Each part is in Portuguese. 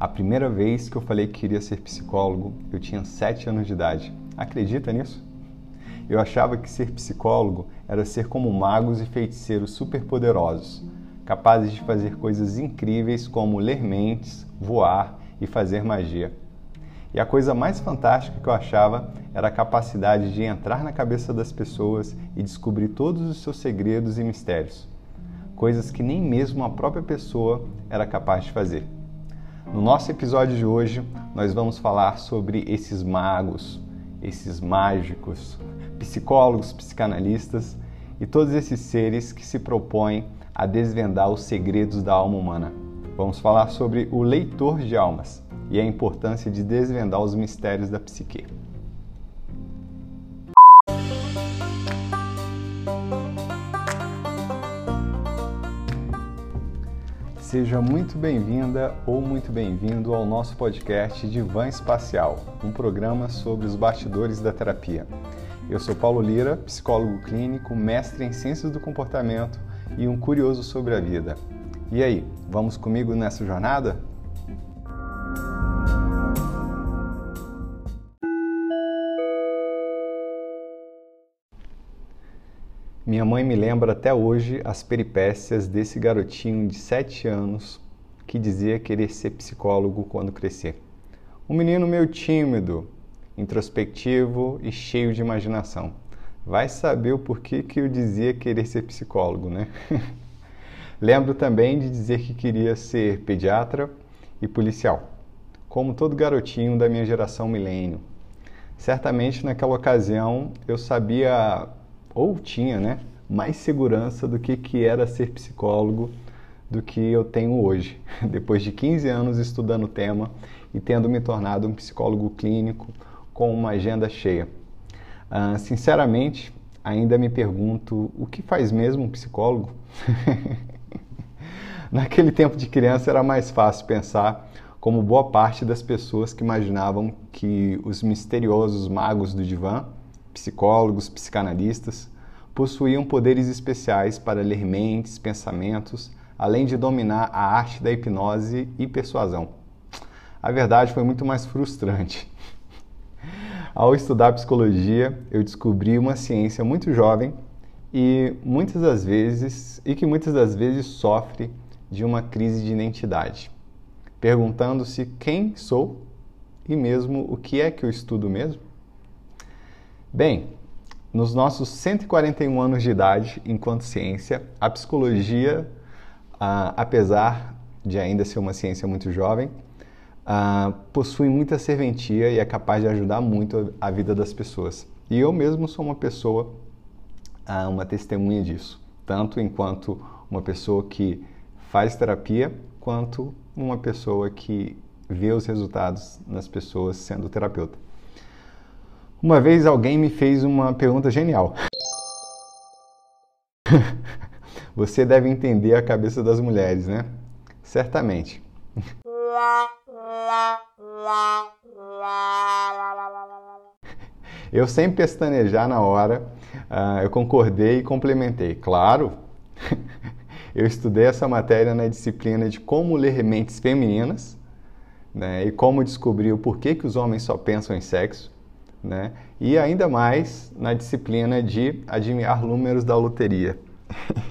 A primeira vez que eu falei que queria ser psicólogo, eu tinha 7 anos de idade. Acredita nisso? Eu achava que ser psicólogo era ser como magos e feiticeiros superpoderosos, capazes de fazer coisas incríveis como ler mentes, voar e fazer magia. E a coisa mais fantástica que eu achava era a capacidade de entrar na cabeça das pessoas e descobrir todos os seus segredos e mistérios, coisas que nem mesmo a própria pessoa era capaz de fazer. No nosso episódio de hoje, nós vamos falar sobre esses magos, esses mágicos, psicólogos, psicanalistas e todos esses seres que se propõem a desvendar os segredos da alma humana. Vamos falar sobre o leitor de almas e a importância de desvendar os mistérios da psique. Seja muito bem-vinda ou muito bem-vindo ao nosso podcast Divã Espacial, um programa sobre os bastidores da terapia. Eu sou Paulo Lira, psicólogo clínico, mestre em ciências do comportamento e um curioso sobre a vida. E aí, vamos comigo nessa jornada? Minha mãe me lembra até hoje as peripécias desse garotinho de 7 anos que dizia querer ser psicólogo quando crescer. Um menino meio tímido, introspectivo e cheio de imaginação. Vai saber o porquê que eu dizia querer ser psicólogo, né? Lembro também de dizer que queria ser pediatra e policial, como todo garotinho da minha geração milênio. Certamente naquela ocasião eu sabia ou tinha, né, mais segurança do que, que era ser psicólogo do que eu tenho hoje, depois de 15 anos estudando o tema e tendo me tornado um psicólogo clínico com uma agenda cheia. Uh, sinceramente, ainda me pergunto o que faz mesmo um psicólogo? Naquele tempo de criança era mais fácil pensar como boa parte das pessoas que imaginavam que os misteriosos magos do divã psicólogos, psicanalistas, possuíam poderes especiais para ler mentes, pensamentos, além de dominar a arte da hipnose e persuasão. A verdade foi muito mais frustrante. Ao estudar psicologia, eu descobri uma ciência muito jovem e muitas das vezes e que muitas das vezes sofre de uma crise de identidade, perguntando-se quem sou e mesmo o que é que eu estudo mesmo. Bem, nos nossos 141 anos de idade enquanto ciência, a psicologia, ah, apesar de ainda ser uma ciência muito jovem, ah, possui muita serventia e é capaz de ajudar muito a vida das pessoas. E eu mesmo sou uma pessoa, ah, uma testemunha disso, tanto enquanto uma pessoa que faz terapia, quanto uma pessoa que vê os resultados nas pessoas sendo terapeuta. Uma vez alguém me fez uma pergunta genial. Você deve entender a cabeça das mulheres, né? Certamente. Eu sem pestanejar na hora, uh, eu concordei e complementei. Claro, eu estudei essa matéria na disciplina de como ler mentes femininas né, e como descobrir o porquê que os homens só pensam em sexo né? E ainda mais na disciplina de adivinhar números da loteria.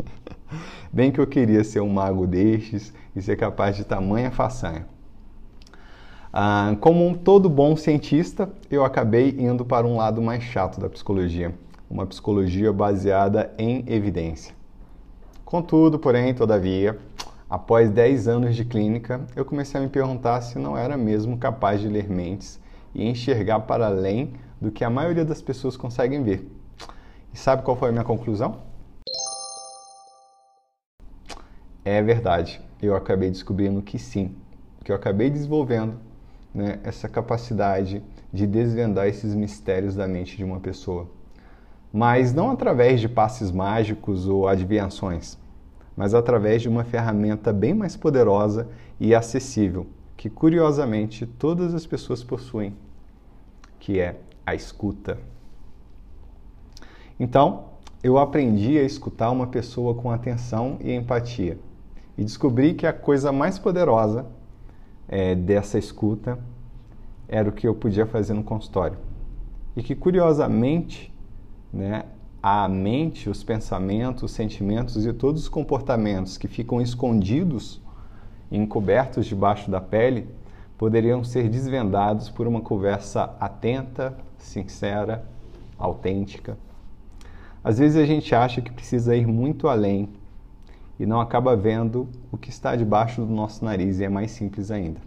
Bem que eu queria ser um mago destes e ser capaz de tamanha façanha. Ah, como um todo bom cientista, eu acabei indo para um lado mais chato da psicologia, uma psicologia baseada em evidência. Contudo, porém, todavia, após 10 anos de clínica, eu comecei a me perguntar se não era mesmo capaz de ler mentes e enxergar para além do que a maioria das pessoas conseguem ver. E sabe qual foi a minha conclusão? É verdade, eu acabei descobrindo que sim, que eu acabei desenvolvendo né, essa capacidade de desvendar esses mistérios da mente de uma pessoa. Mas não através de passes mágicos ou adivinhações, mas através de uma ferramenta bem mais poderosa e acessível que curiosamente todas as pessoas possuem, que é a escuta. Então, eu aprendi a escutar uma pessoa com atenção e empatia e descobri que a coisa mais poderosa é, dessa escuta era o que eu podia fazer no consultório. E que, curiosamente, né, a mente, os pensamentos, os sentimentos e todos os comportamentos que ficam escondidos, encobertos debaixo da pele, poderiam ser desvendados por uma conversa atenta, sincera, autêntica. Às vezes a gente acha que precisa ir muito além e não acaba vendo o que está debaixo do nosso nariz e é mais simples ainda.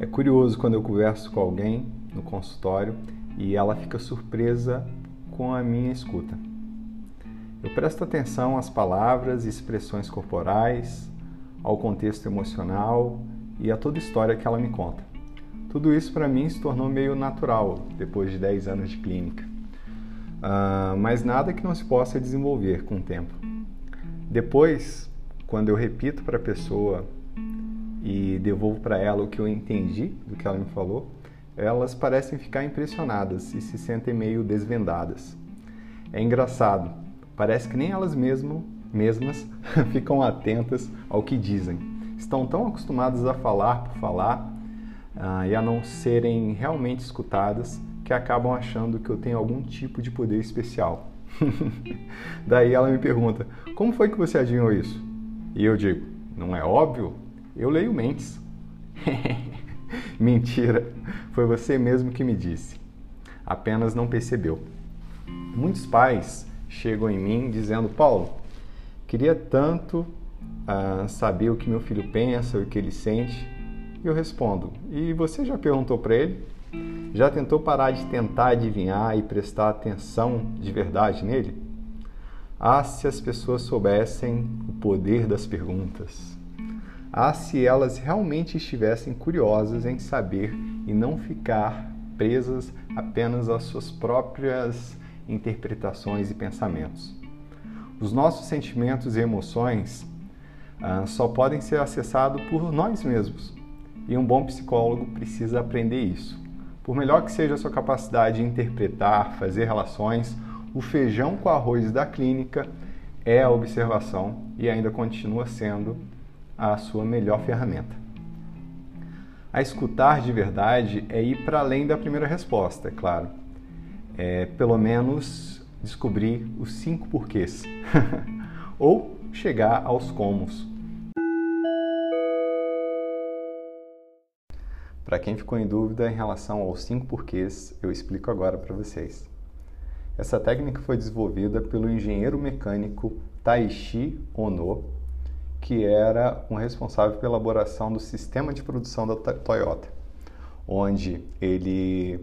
É curioso quando eu converso com alguém no consultório e ela fica surpresa com a minha escuta. Eu presto atenção às palavras e expressões corporais, ao contexto emocional e a toda história que ela me conta. Tudo isso para mim se tornou meio natural depois de 10 anos de clínica. Uh, mas nada que não se possa desenvolver com o tempo. Depois, quando eu repito para a pessoa e devolvo para ela o que eu entendi do que ela me falou, elas parecem ficar impressionadas e se sentem meio desvendadas. É engraçado, parece que nem elas mesmo, mesmas ficam atentas ao que dizem. Estão tão acostumadas a falar por falar uh, e a não serem realmente escutadas que acabam achando que eu tenho algum tipo de poder especial. Daí ela me pergunta: Como foi que você adivinhou isso? E eu digo: Não é óbvio? Eu leio mentes. Mentira, foi você mesmo que me disse. Apenas não percebeu. Muitos pais chegam em mim dizendo: Paulo, queria tanto uh, saber o que meu filho pensa, o que ele sente. E eu respondo: E você já perguntou para ele? Já tentou parar de tentar adivinhar e prestar atenção de verdade nele? Ah, se as pessoas soubessem o poder das perguntas. Ah, se elas realmente estivessem curiosas em saber e não ficar presas apenas às suas próprias interpretações e pensamentos. Os nossos sentimentos e emoções ah, só podem ser acessados por nós mesmos. E um bom psicólogo precisa aprender isso. Por melhor que seja a sua capacidade de interpretar, fazer relações, o feijão com arroz da clínica é a observação e ainda continua sendo a sua melhor ferramenta. A escutar de verdade é ir para além da primeira resposta, é claro. É pelo menos descobrir os cinco porquês. Ou chegar aos comos. Para quem ficou em dúvida em relação aos cinco porquês, eu explico agora para vocês. Essa técnica foi desenvolvida pelo engenheiro mecânico Taishi Ono que era um responsável pela elaboração do sistema de produção da Toyota, onde ele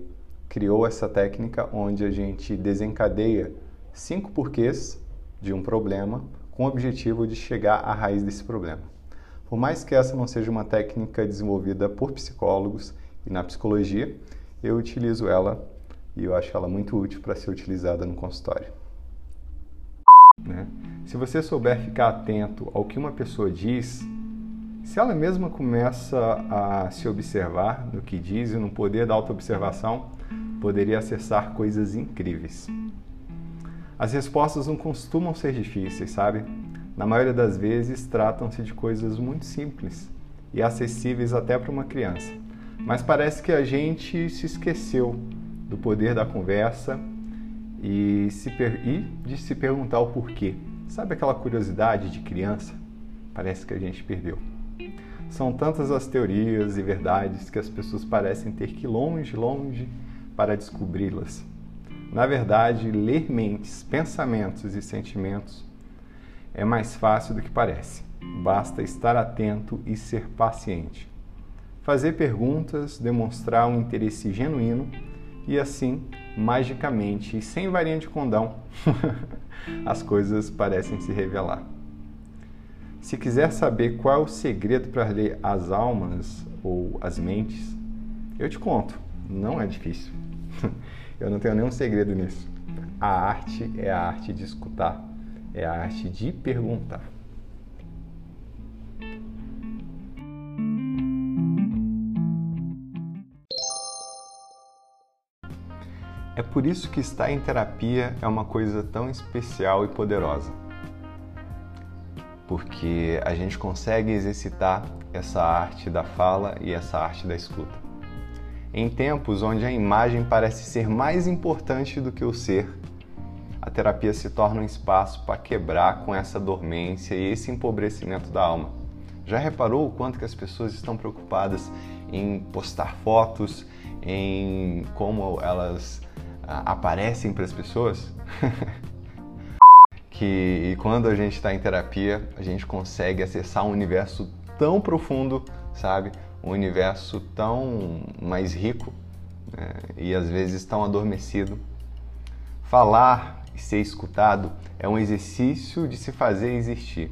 criou essa técnica onde a gente desencadeia cinco porquês de um problema com o objetivo de chegar à raiz desse problema. Por mais que essa não seja uma técnica desenvolvida por psicólogos e na psicologia, eu utilizo ela e eu acho ela muito útil para ser utilizada no consultório. Né? Se você souber ficar atento ao que uma pessoa diz, se ela mesma começa a se observar no que diz e no poder da autoobservação, poderia acessar coisas incríveis. As respostas não costumam ser difíceis, sabe? Na maioria das vezes, tratam-se de coisas muito simples e acessíveis até para uma criança. Mas parece que a gente se esqueceu do poder da conversa e, e de se perguntar o porquê. Sabe aquela curiosidade de criança? Parece que a gente perdeu. São tantas as teorias e verdades que as pessoas parecem ter que ir longe, longe para descobri-las. Na verdade, ler mentes, pensamentos e sentimentos é mais fácil do que parece. Basta estar atento e ser paciente. Fazer perguntas, demonstrar um interesse genuíno e assim, magicamente e sem varinha de condão, as coisas parecem se revelar. Se quiser saber qual é o segredo para ler as almas ou as mentes, eu te conto, não é difícil. eu não tenho nenhum segredo nisso. A arte é a arte de escutar, é a arte de perguntar. É por isso que estar em terapia é uma coisa tão especial e poderosa. porque a gente consegue exercitar essa arte da fala e essa arte da escuta. Em tempos onde a imagem parece ser mais importante do que o ser, a terapia se torna um espaço para quebrar com essa dormência e esse empobrecimento da alma. Já reparou o quanto que as pessoas estão preocupadas em postar fotos, em como elas ah, aparecem para as pessoas? que quando a gente está em terapia, a gente consegue acessar um universo tão profundo, sabe? Um universo tão mais rico né? e às vezes tão adormecido. Falar e ser escutado é um exercício de se fazer existir.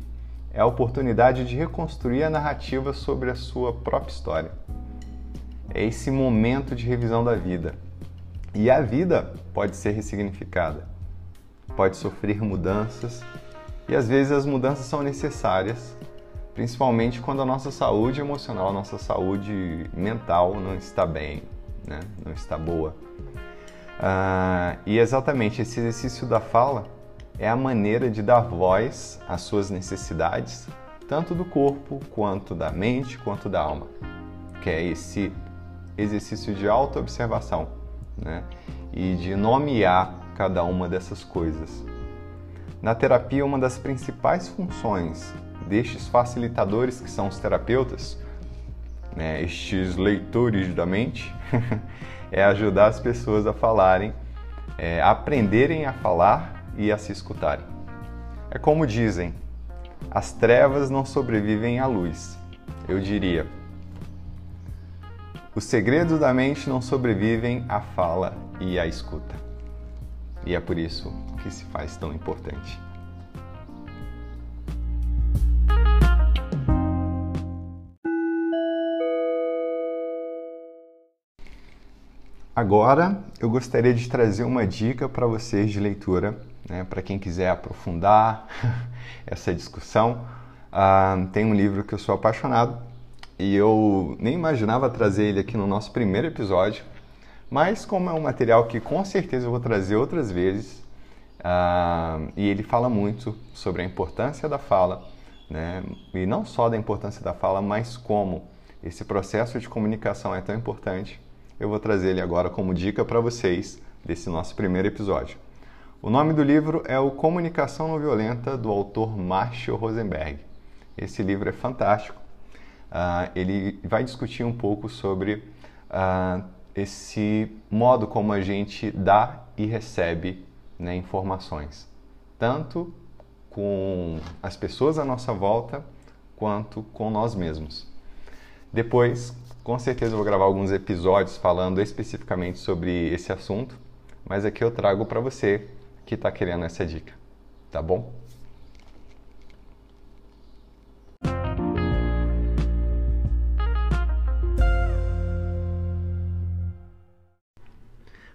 É a oportunidade de reconstruir a narrativa sobre a sua própria história. É esse momento de revisão da vida. E a vida pode ser ressignificada pode sofrer mudanças e às vezes as mudanças são necessárias, principalmente quando a nossa saúde emocional, a nossa saúde mental não está bem, né? não está boa. Uh, e exatamente esse exercício da fala é a maneira de dar voz às suas necessidades, tanto do corpo, quanto da mente, quanto da alma, que é esse exercício de autoobservação né? e de nomear cada uma dessas coisas. Na terapia, uma das principais funções destes facilitadores, que são os terapeutas, né, estes leitores da mente, é ajudar as pessoas a falarem, é, aprenderem a falar e a se escutarem. É como dizem, as trevas não sobrevivem à luz. Eu diria, os segredos da mente não sobrevivem à fala e à escuta. E é por isso que se faz tão importante. Agora eu gostaria de trazer uma dica para vocês de leitura, né, para quem quiser aprofundar essa discussão. Uh, tem um livro que eu sou apaixonado e eu nem imaginava trazer ele aqui no nosso primeiro episódio, mas como é um material que com certeza eu vou trazer outras vezes, uh, e ele fala muito sobre a importância da fala, né? e não só da importância da fala, mas como esse processo de comunicação é tão importante, eu vou trazer ele agora como dica para vocês desse nosso primeiro episódio. O nome do livro é o Comunicação Não Violenta, do autor Marshall Rosenberg. Esse livro é fantástico. Uh, ele vai discutir um pouco sobre uh, esse modo como a gente dá e recebe né, informações, tanto com as pessoas à nossa volta quanto com nós mesmos. Depois, com certeza, eu vou gravar alguns episódios falando especificamente sobre esse assunto, mas aqui eu trago para você que está querendo essa dica, tá bom?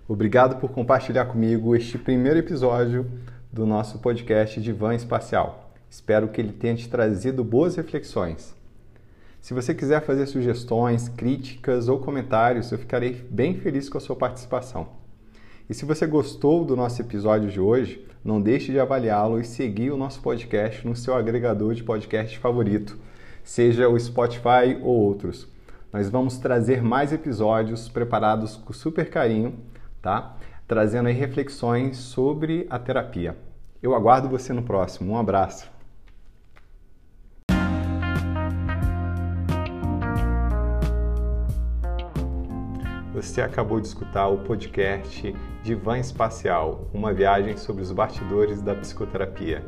Obrigado por compartilhar comigo este primeiro episódio do nosso podcast Divã Espacial. Espero que ele tenha te trazido boas reflexões. Se você quiser fazer sugestões, críticas ou comentários, eu ficarei bem feliz com a sua participação. E se você gostou do nosso episódio de hoje, não deixe de avaliá-lo e seguir o nosso podcast no seu agregador de podcast favorito, seja o Spotify ou outros. Nós vamos trazer mais episódios preparados com super carinho tá? Trazendo aí reflexões sobre a terapia. Eu aguardo você no próximo. Um abraço. Você acabou de escutar o podcast Divã Espacial, uma viagem sobre os bastidores da psicoterapia.